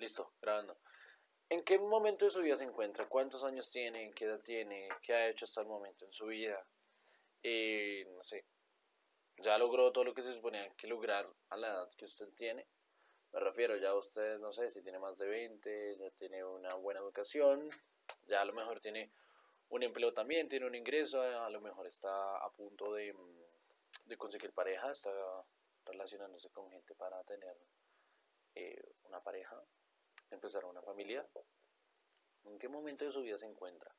Listo, grabando. ¿En qué momento de su vida se encuentra? ¿Cuántos años tiene? ¿Qué edad tiene? ¿Qué ha hecho hasta el momento en su vida? Eh, no sé. ¿Ya logró todo lo que se suponía que lograr a la edad que usted tiene? Me refiero, ya usted, no sé, si tiene más de 20, ya tiene una buena educación, ya a lo mejor tiene un empleo también, tiene un ingreso, a lo mejor está a punto de, conseguir pareja, está relacionándose con gente para tener eh, una pareja, empezar una familia, ¿en qué momento de su vida se encuentra?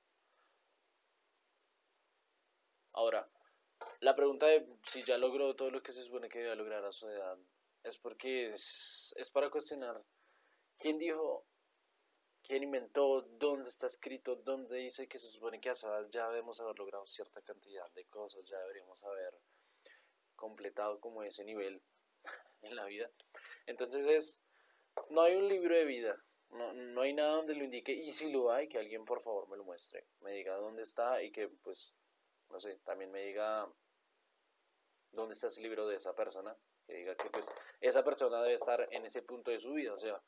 Ahora, la pregunta de si ya logró todo lo que se supone que debe lograr a su edad es porque es, es para cuestionar quién dijo, quién inventó, dónde está escrito, dónde dice que se supone que a esa edad ya debemos haber logrado cierta cantidad de cosas, ya deberíamos haber completado como ese nivel en la vida. Entonces es, no hay un libro de vida, no, no hay nada donde lo indique y si lo hay, que alguien por favor me lo muestre, me diga dónde está y que pues, no sé, también me diga dónde está ese libro de esa persona, que diga que pues esa persona debe estar en ese punto de su vida, o sea,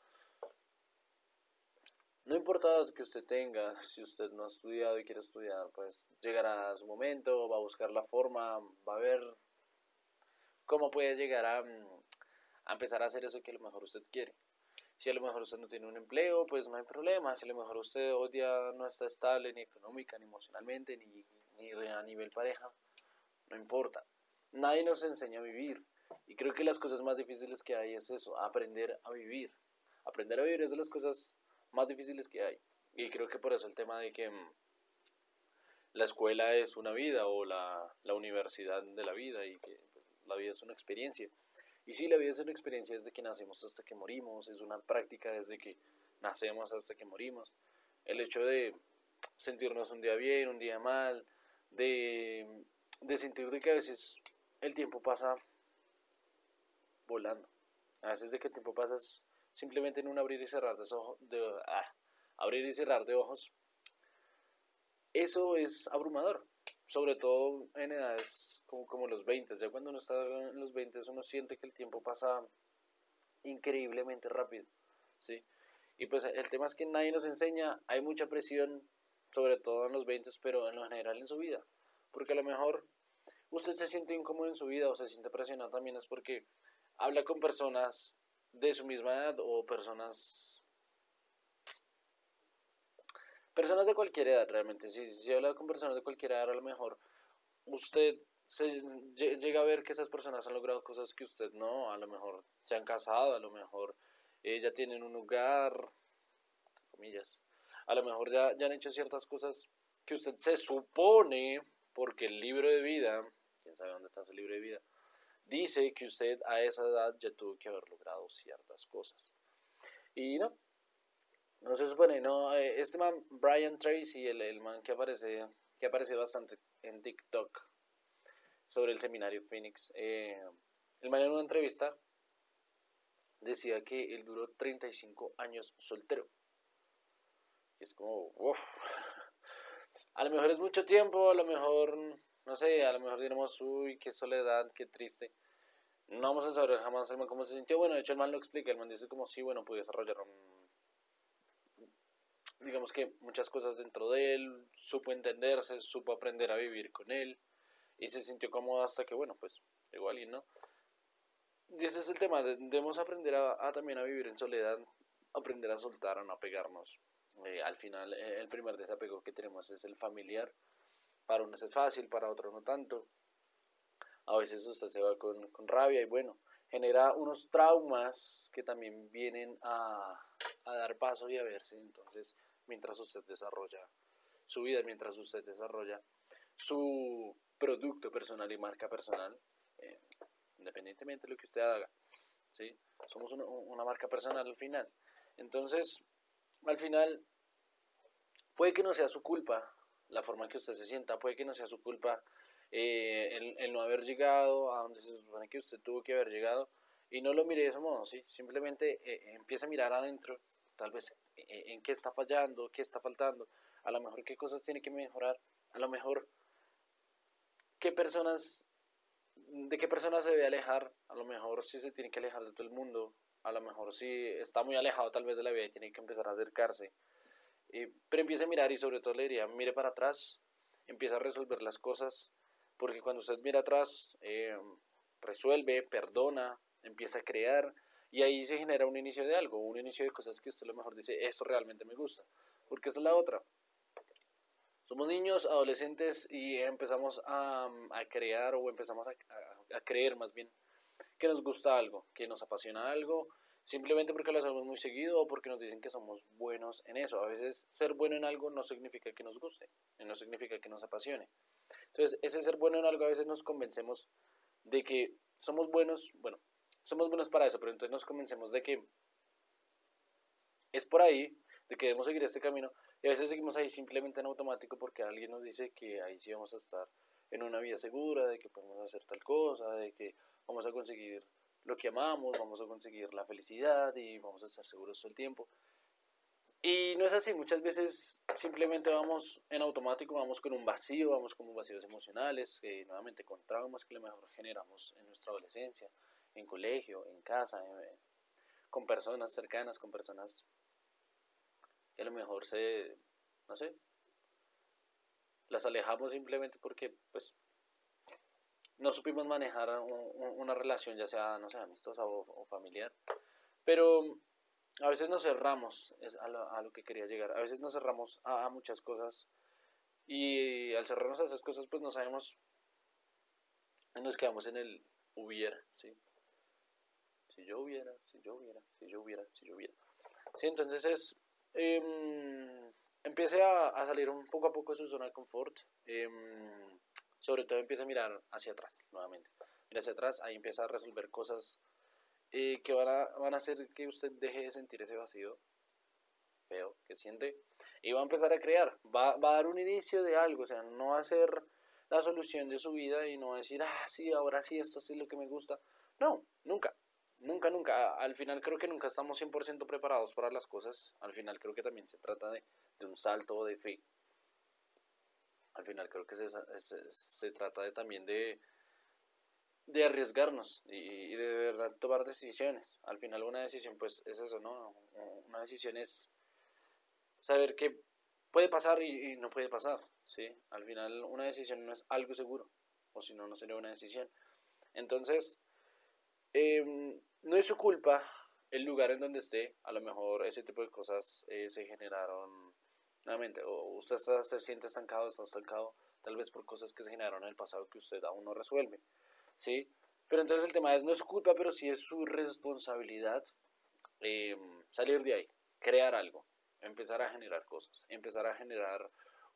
no importa que usted tenga, si usted no ha estudiado y quiere estudiar, pues llegará a su momento, va a buscar la forma, va a ver cómo puede llegar a, a empezar a hacer eso que a lo mejor usted quiere. Si a lo mejor usted no tiene un empleo, pues no hay problema. Si a lo mejor usted hoy día no está estable ni económica, ni emocionalmente, ni, ni a nivel pareja, no importa. Nadie nos enseña a vivir. Y creo que las cosas más difíciles que hay es eso, aprender a vivir. Aprender a vivir es de las cosas más difíciles que hay. Y creo que por eso el tema de que mm, la escuela es una vida o la, la universidad de la vida y que pues, la vida es una experiencia. Y sí, la vida es una experiencia desde que nacemos hasta que morimos, es una práctica desde que nacemos hasta que morimos. El hecho de sentirnos un día bien, un día mal, de, de sentir de que a veces el tiempo pasa volando. A veces de que el tiempo pasa simplemente en un abrir y cerrar de, ojos, de ah, abrir y cerrar de ojos. Eso es abrumador, sobre todo en edades como, como los 20. Ya cuando uno está en los 20 uno siente que el tiempo pasa increíblemente rápido. ¿sí? Y pues el tema es que nadie nos enseña, hay mucha presión, sobre todo en los 20, pero en lo general en su vida. Porque a lo mejor usted se siente incómodo en su vida o se siente presionado también es porque habla con personas de su misma edad o personas personas de cualquier edad realmente si, si habla con personas de cualquier edad a lo mejor usted se llega a ver que esas personas han logrado cosas que usted no, a lo mejor se han casado, a lo mejor eh, ya tienen un lugar, comillas, a lo mejor ya, ya han hecho ciertas cosas que usted se supone, porque el libro de vida, quién sabe dónde está ese libro de vida, dice que usted a esa edad ya tuvo que haber logrado ciertas cosas. Y no, no se supone, no, eh, este man, Brian Tracy, el, el man que aparece, que aparece bastante en TikTok, sobre el seminario Phoenix. Eh, el man en una entrevista decía que él duró 35 años soltero. Y es como, uff, a lo mejor es mucho tiempo, a lo mejor, no sé, a lo mejor diremos, uy, qué soledad, qué triste. No vamos a saber jamás cómo se sintió. Bueno, de hecho el man lo explica, el man dice como, sí, bueno, pude desarrollar digamos que muchas cosas dentro de él, supo entenderse, supo aprender a vivir con él y se sintió cómodo hasta que, bueno, pues llegó alguien, ¿no? Y ese es el tema, debemos aprender a, también a vivir en soledad, aprender a soltar, a no apegarnos. Eh, al final, eh, el primer desapego que tenemos es el familiar. Para uno es fácil, para otro no tanto. A veces usted se va con, con rabia y bueno, genera unos traumas que también vienen a, a dar paso y a verse. Entonces, mientras usted desarrolla su vida, mientras usted desarrolla su producto personal y marca personal, eh, independientemente de lo que usted haga. ¿sí? Somos una, marca personal al final. Entonces, al final, puede que no sea su culpa la forma en que usted se sienta, puede que no sea su culpa eh, el, no haber llegado a donde se supone que usted tuvo que haber llegado y no lo mire de ese modo, ¿sí? simplemente eh, empieza a mirar adentro, tal vez en qué está fallando, qué está faltando, a lo mejor qué cosas tiene que mejorar, a lo mejor qué personas, de qué personas se debe alejar, a lo mejor si se tiene que alejar de todo el mundo, a lo mejor sí está muy alejado tal vez de la vida y tiene que empezar a acercarse. pero empiece a mirar y sobre todo le diría, mire para atrás, empieza a resolver las cosas, porque cuando usted mira atrás, eh, resuelve, perdona, empieza a crear y ahí se genera un inicio de algo, un inicio de cosas que usted a lo mejor dice, esto realmente me gusta, porque esa es la otra. Somos niños, adolescentes y empezamos a, crear o empezamos a, a, a creer más bien que nos gusta algo, que nos apasiona algo, simplemente porque lo hacemos muy seguido o porque nos dicen que somos buenos en eso. A veces ser bueno en algo no significa que nos guste, no significa que nos apasione. Entonces, ese ser bueno en algo a veces nos convencemos de que somos buenos, bueno, somos buenos para eso, pero entonces nos convencemos de que es por ahí, de que debemos seguir este camino, y a veces seguimos ahí simplemente en automático porque alguien nos dice que ahí sí vamos a estar en una vida segura, de que podemos hacer tal cosa, de que vamos a conseguir lo que amamos, vamos a conseguir la felicidad y vamos a estar seguros todo el tiempo. Y no es así, muchas veces simplemente vamos en automático, vamos con un vacío, vamos con vacíos emocionales, que nuevamente con traumas que a lo mejor generamos en nuestra adolescencia, en colegio, en casa, con personas cercanas, con personas a lo mejor se, no sé, las alejamos simplemente porque pues no supimos manejar una relación, ya sea, no sé, amistosa o, familiar. Pero a veces nos cerramos es a, lo, que quería llegar. A veces nos cerramos a, muchas cosas. Y al cerrarnos a esas cosas, pues no sabemos. Nos quedamos en el hubiera, ¿sí? Si yo hubiera, si yo hubiera, si yo hubiera, si yo hubiera. Sí, entonces es. Eh, empiece a, a, salir un poco a poco de su zona de confort. Eh, sobre todo empieza a mirar hacia atrás nuevamente. Mira hacia atrás, ahí empieza a resolver cosas eh, que van a, van a hacer que usted deje de sentir ese vacío feo que siente y va a empezar a crear, va, va a dar un inicio de algo, o sea, no va a ser la solución de su vida y no va a decir, ah, sí, ahora sí, esto sí es lo que me gusta. No, nunca, nunca, nunca. Al final creo que nunca estamos 100% preparados para las cosas. Al final creo que también se trata de, de un salto de fe al final creo que se, se, trata de, también de, de arriesgarnos y, de verdad tomar decisiones. Al final una decisión pues es eso, ¿no? Una decisión es saber que puede pasar y, no puede pasar, ¿sí? Al final una decisión no es algo seguro, o si no, no sería una decisión. Entonces, em, no es su culpa el lugar en donde esté, a lo mejor ese tipo de cosas eh, se generaron nuevamente, o usted se siente estancado, está estancado, tal vez por cosas que se generaron en el pasado que usted aún no resuelve, ¿sí? Pero entonces el tema es, no es su culpa, pero sí es su responsabilidad em, salir de ahí, crear algo, empezar a generar cosas, empezar a generar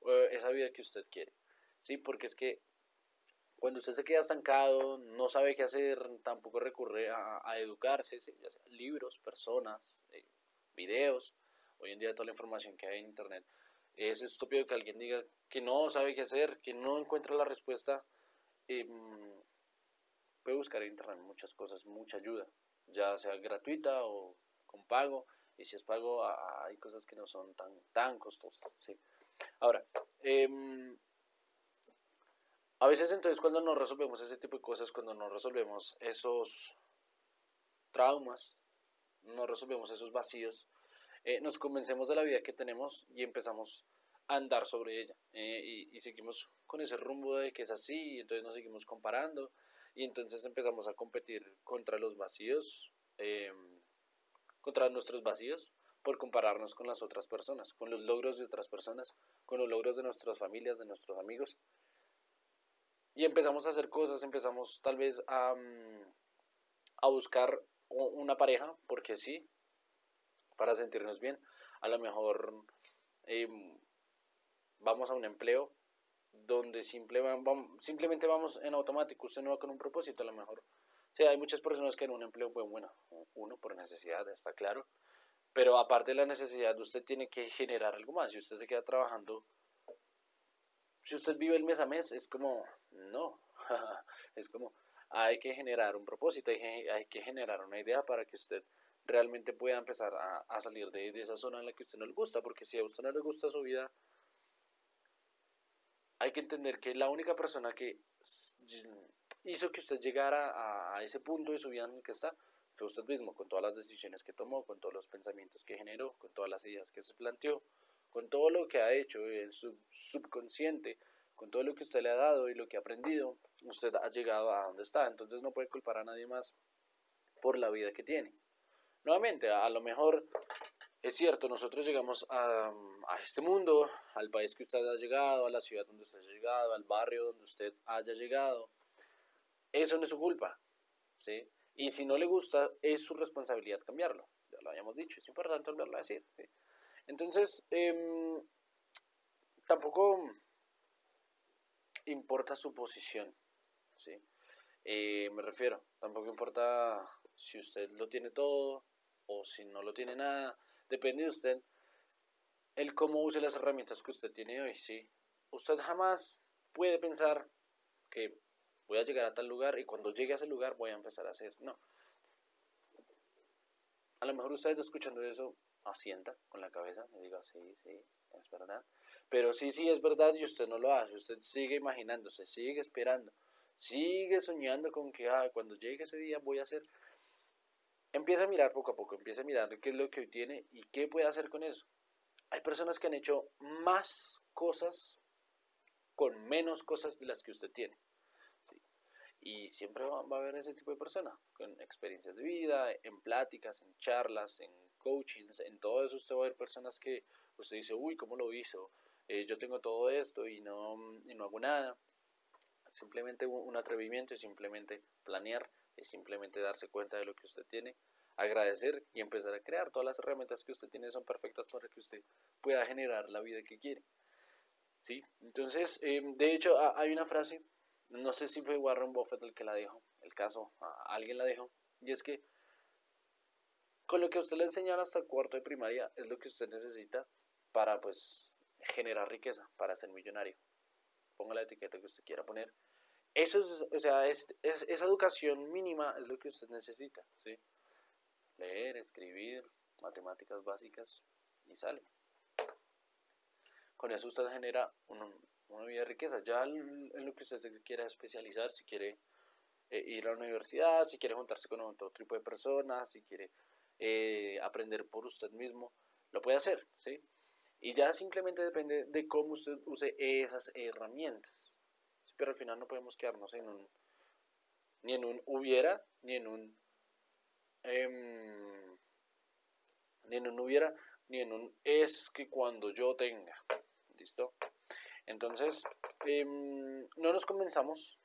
eh, esa vida que usted quiere, ¿sí? Porque es que cuando usted se queda estancado, no sabe qué hacer, tampoco recurre a, educarse, libros, personas, eh, videos, hoy en día toda la información que hay en internet es estúpido que alguien diga que no sabe qué hacer, que no encuentra la respuesta. Em, puede buscar en internet muchas cosas, mucha ayuda, ya sea gratuita o con pago. Y si es pago, hay cosas que no son tan, tan costosas. ¿sí? Ahora, em, a veces entonces cuando no resolvemos ese tipo de cosas, cuando no resolvemos esos traumas, no resolvemos esos vacíos, eh, nos convencemos de la vida que tenemos y empezamos a andar sobre ella. Eh, y, seguimos con ese rumbo de que es así, y entonces nos seguimos comparando, y entonces empezamos a competir contra los vacíos, eh, contra nuestros vacíos, por compararnos con las otras personas, con los logros de otras personas, con los logros de nuestras familias, de nuestros amigos. Y empezamos a hacer cosas, empezamos tal vez a, mm, a buscar una pareja, porque sí, para sentirnos bien. A lo mejor em, vamos a un empleo donde simplemente vamos en automático, usted no va con un propósito a lo mejor. Sí, hay muchas personas que en un empleo, pues bueno, uno por necesidad, está claro, pero aparte de la necesidad, usted tiene que generar algo más. Si usted se queda trabajando, si usted vive el mes a mes, es como, no, es como, hay que generar un propósito, hay que generar una idea para que usted realmente pueda empezar a, salir de, esa zona en la que a usted no le gusta, porque si a usted no le gusta su vida, hay que entender que la única persona que hizo que usted llegara a, ese punto de su vida en el que está fue usted mismo, con todas las decisiones que tomó, con todos los pensamientos que generó, con todas las ideas que se planteó, con todo lo que ha hecho en su subconsciente, con todo lo que usted le ha dado y lo que ha aprendido, usted ha llegado a donde está. Entonces no puede culpar a nadie más por la vida que tiene. Nuevamente, a lo mejor es cierto, nosotros llegamos a, este mundo, al país que usted ha llegado, a la ciudad donde usted ha llegado, al barrio donde usted haya llegado. Eso no es su culpa, ¿sí? Y si no le gusta, es su responsabilidad cambiarlo. Ya lo habíamos dicho, es importante volverlo a decir. Entonces, em, tampoco importa su posición, ¿sí? Eh, me refiero, tampoco importa si usted lo tiene todo o si no lo tiene nada Depende de usted el cómo use las herramientas que usted tiene hoy, ¿sí? Usted jamás puede pensar que voy a llegar a tal lugar y cuando llegue a ese lugar voy a empezar a hacer. No. A lo mejor usted escuchando eso, asienta con la cabeza y diga, sí, sí, es verdad. Pero sí, sí, es verdad y usted no lo hace. Usted sigue imaginándose, sigue esperando, sigue soñando con que ah, cuando llegue ese día voy a hacer empieza a mirar poco a poco, empieza a mirar qué es lo que hoy tiene y qué puede hacer con eso. Hay personas que han hecho más cosas con menos cosas de las que usted tiene. Y siempre va, a haber ese tipo de persona, con experiencias de vida, en pláticas, en charlas, en coachings, en todo eso usted va a ver personas que usted dice, uy, ¿cómo lo hizo? Eh, yo tengo todo esto y no, y no hago nada. Simplemente un atrevimiento y simplemente planear es simplemente darse cuenta de lo que usted tiene, agradecer y empezar a crear. Todas las herramientas que usted tiene son perfectas para que usted pueda generar la vida que quiere. ¿Sí? Entonces, em, de hecho, hay una frase, no sé si fue Warren Buffett el que la dijo, el caso, alguien la dijo, y es que con lo que usted le enseñaron hasta cuarto de primaria es lo que usted necesita para, pues, generar riqueza, para ser millonario. Ponga la etiqueta que usted quiera poner eso es, o sea, es, esa educación mínima es lo que usted necesita, ¿sí? Leer, escribir, matemáticas básicas y sale. Con eso usted genera una, vida de riqueza. Ya en lo que usted quiera especializar, si quiere eh, ir a la universidad, si quiere juntarse con otro tipo de personas, si quiere eh, aprender por usted mismo, lo puede hacer, ¿sí? Y ya simplemente depende de cómo usted use esas herramientas pero al final no podemos quedarnos en un, ni en un hubiera, ni en un, em, ni en un hubiera, ni en un es que cuando yo tenga. ¿Listo? Entonces, em, no nos comenzamos,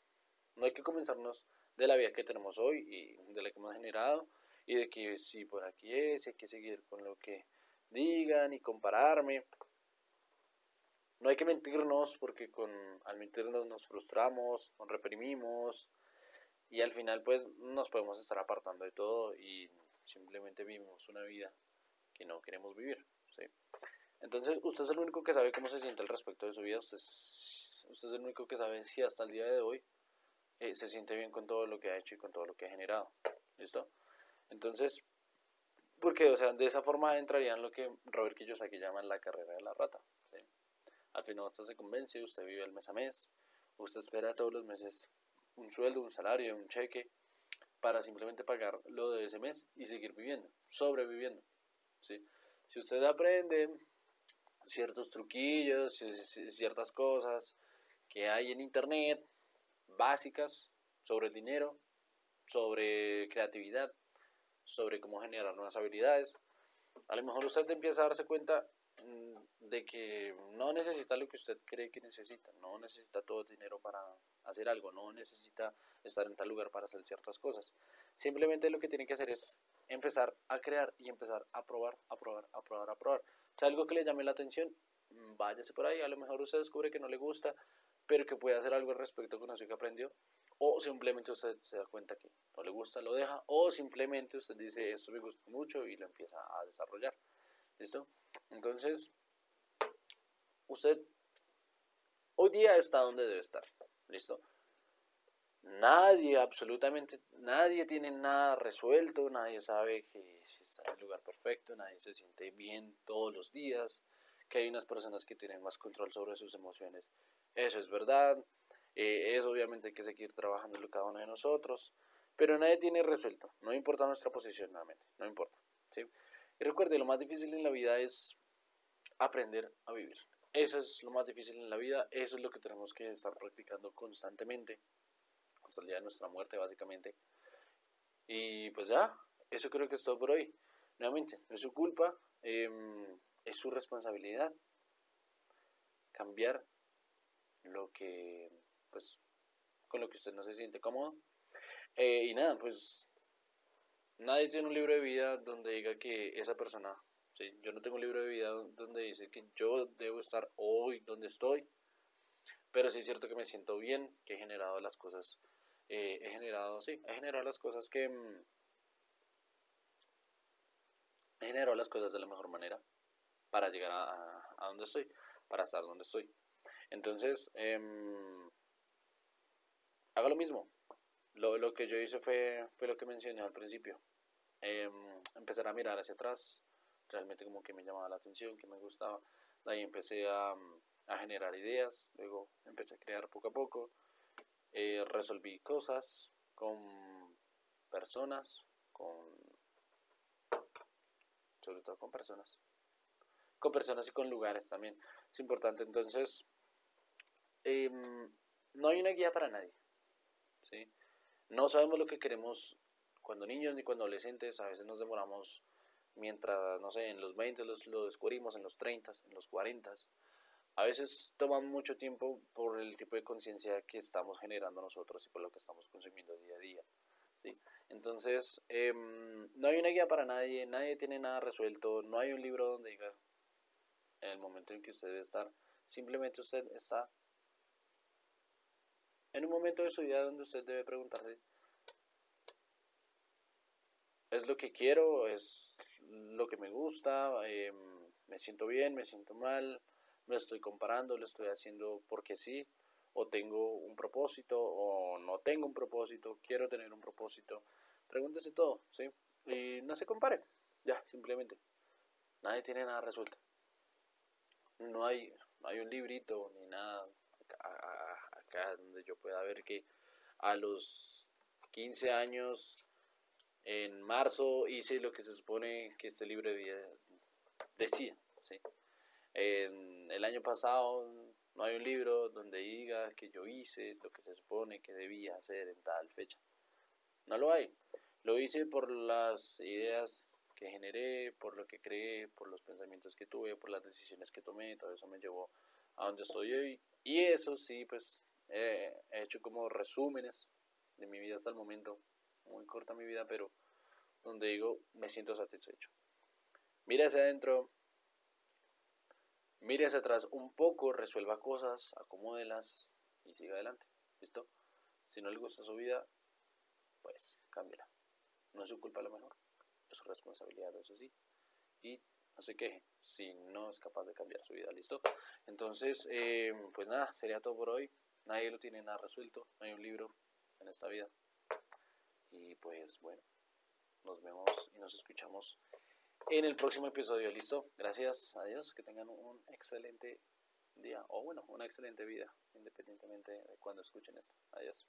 no hay que comenzarnos de la vida que tenemos hoy y de la que hemos generado y de que si por aquí es, hay que seguir con lo que digan y compararme. No hay que mentirnos porque con, al mentirnos nos frustramos, nos reprimimos y al final pues nos podemos estar apartando de todo y simplemente vivimos una vida que no queremos vivir. Entonces usted es el único que sabe cómo se siente al respecto de su vida, usted es, usted es el único que sabe si hasta el día de hoy eh, se siente bien con todo lo que ha hecho y con todo lo que ha generado. ¿Listo? Entonces, porque, o sea, de esa forma entraría en lo que Robert Kiyosaki llama la carrera de la rata. Al final usted se convence, usted vive el mes a mes, usted espera todos los meses un sueldo, un salario, un cheque, para simplemente pagar lo de ese mes y seguir viviendo, sobreviviendo. ¿sí? Si usted aprende ciertos truquillos, ciertas cosas que hay en internet, básicas, sobre el dinero, sobre creatividad, sobre cómo generar nuevas habilidades, a lo mejor usted empieza a darse cuenta mm, de que no necesita lo que usted cree que necesita, no necesita todo dinero para hacer algo, no necesita estar en tal lugar para hacer ciertas cosas. Simplemente lo que tiene que hacer es empezar a crear y empezar a probar, a probar, a probar, a probar. Si algo que le llame la atención, mm, váyase por ahí, a lo mejor usted descubre que no le gusta, pero que puede hacer algo al respecto con eso que aprendió, o simplemente usted se da cuenta que no le gusta, lo deja, o simplemente usted dice, esto me gusta mucho y lo empieza a desarrollar. ¿Listo? Entonces, usted hoy día está donde debe estar. ¿Listo? Nadie, absolutamente nadie tiene nada resuelto, nadie sabe que está en el lugar perfecto, nadie se siente bien todos los días, que hay unas personas que tienen más control sobre sus emociones. Eso es verdad, eh, es obviamente hay que seguir trabajando en cada uno de nosotros, Pero nadie tiene resuelto, no importa nuestra posición nuevamente, no importa. ¿sí? Y recuerde, lo más difícil en la vida es aprender a vivir. Eso es lo más difícil en la vida, eso es lo que tenemos que estar practicando constantemente, hasta el día de nuestra muerte básicamente. Y pues ya, eso creo que es todo por hoy. Nuevamente, no es su culpa, em, es su responsabilidad cambiar lo que, pues, con lo que usted no se siente cómodo. Eh, y nada, pues, nadie tiene un libro de vida donde diga que esa persona, ¿sí? yo no tengo un libro de vida donde dice que yo debo estar hoy donde estoy, pero sí es cierto que me siento bien, que he generado las cosas, eh, he generado, sí, he generado las cosas que... Mm, he generado las cosas de la mejor manera para llegar a, a donde estoy, para estar donde estoy. Entonces, eh, haga lo mismo. Lo, que yo hice fue, fue lo que mencioné al principio. Eh, empezar a mirar hacia atrás, realmente como que me llamaba la atención, que me gustaba. Ahí empecé a, a generar ideas, luego empecé a crear poco a poco. Eh, resolví cosas con personas, con sobre todo con personas, con personas y con lugares también. Es importante. Entonces, eh, no hay una guía para nadie. No sabemos lo que queremos cuando niños ni cuando adolescentes. A veces nos demoramos mientras, no sé, en los 20 los, lo descubrimos, en los 30, en los 40. A veces toma mucho tiempo por el tipo de conciencia que estamos generando nosotros y por lo que estamos consumiendo día a día. ¿sí? Entonces, eh, no hay una guía para nadie, nadie tiene nada resuelto, no hay un libro donde diga en el momento en que usted debe estar, simplemente usted está en un momento de su vida donde usted debe preguntarse, ¿es lo que quiero? ¿Es lo que me gusta? Eh, ¿Me siento bien? ¿Me siento mal? ¿Me estoy comparando? ¿Lo estoy haciendo porque sí? ¿O tengo un propósito? ¿O no tengo un propósito? ¿Quiero tener un propósito? Pregúntese todo, ¿sí? Y no se compare, ya, simplemente. Nadie tiene nada resuelto. No hay, no hay un librito ni nada donde yo pueda ver que a los 15 años, en marzo, hice lo que se supone que este libro decía. el año pasado no hay un libro donde diga que yo hice lo que se supone que debía hacer en tal fecha. No lo hay. Lo hice por las ideas que generé, por lo que creé, por los pensamientos que tuve, por las decisiones que tomé, todo eso me llevó a donde estoy hoy. Y eso sí, pues he hecho como resúmenes de mi vida hasta el momento, muy corta mi vida, pero donde digo, me siento satisfecho. Mire hacia adentro, mire hacia atrás un poco, resuelva cosas, acomódelas y siga adelante. ¿Listo? Si no le gusta su vida, pues cámbiala. No es su culpa a lo mejor, es su responsabilidad, eso sí. Y no se queje si no es capaz de cambiar su vida, ¿listo? Entonces, eh, pues nada, sería todo por hoy. Nadie lo tiene nada resuelto, no hay un libro en esta vida. Y pues bueno, nos vemos y nos escuchamos en el próximo episodio. ¿Listo? Gracias, adiós, que tengan un excelente día o bueno, una excelente vida, independientemente de cuando escuchen esto. Adiós.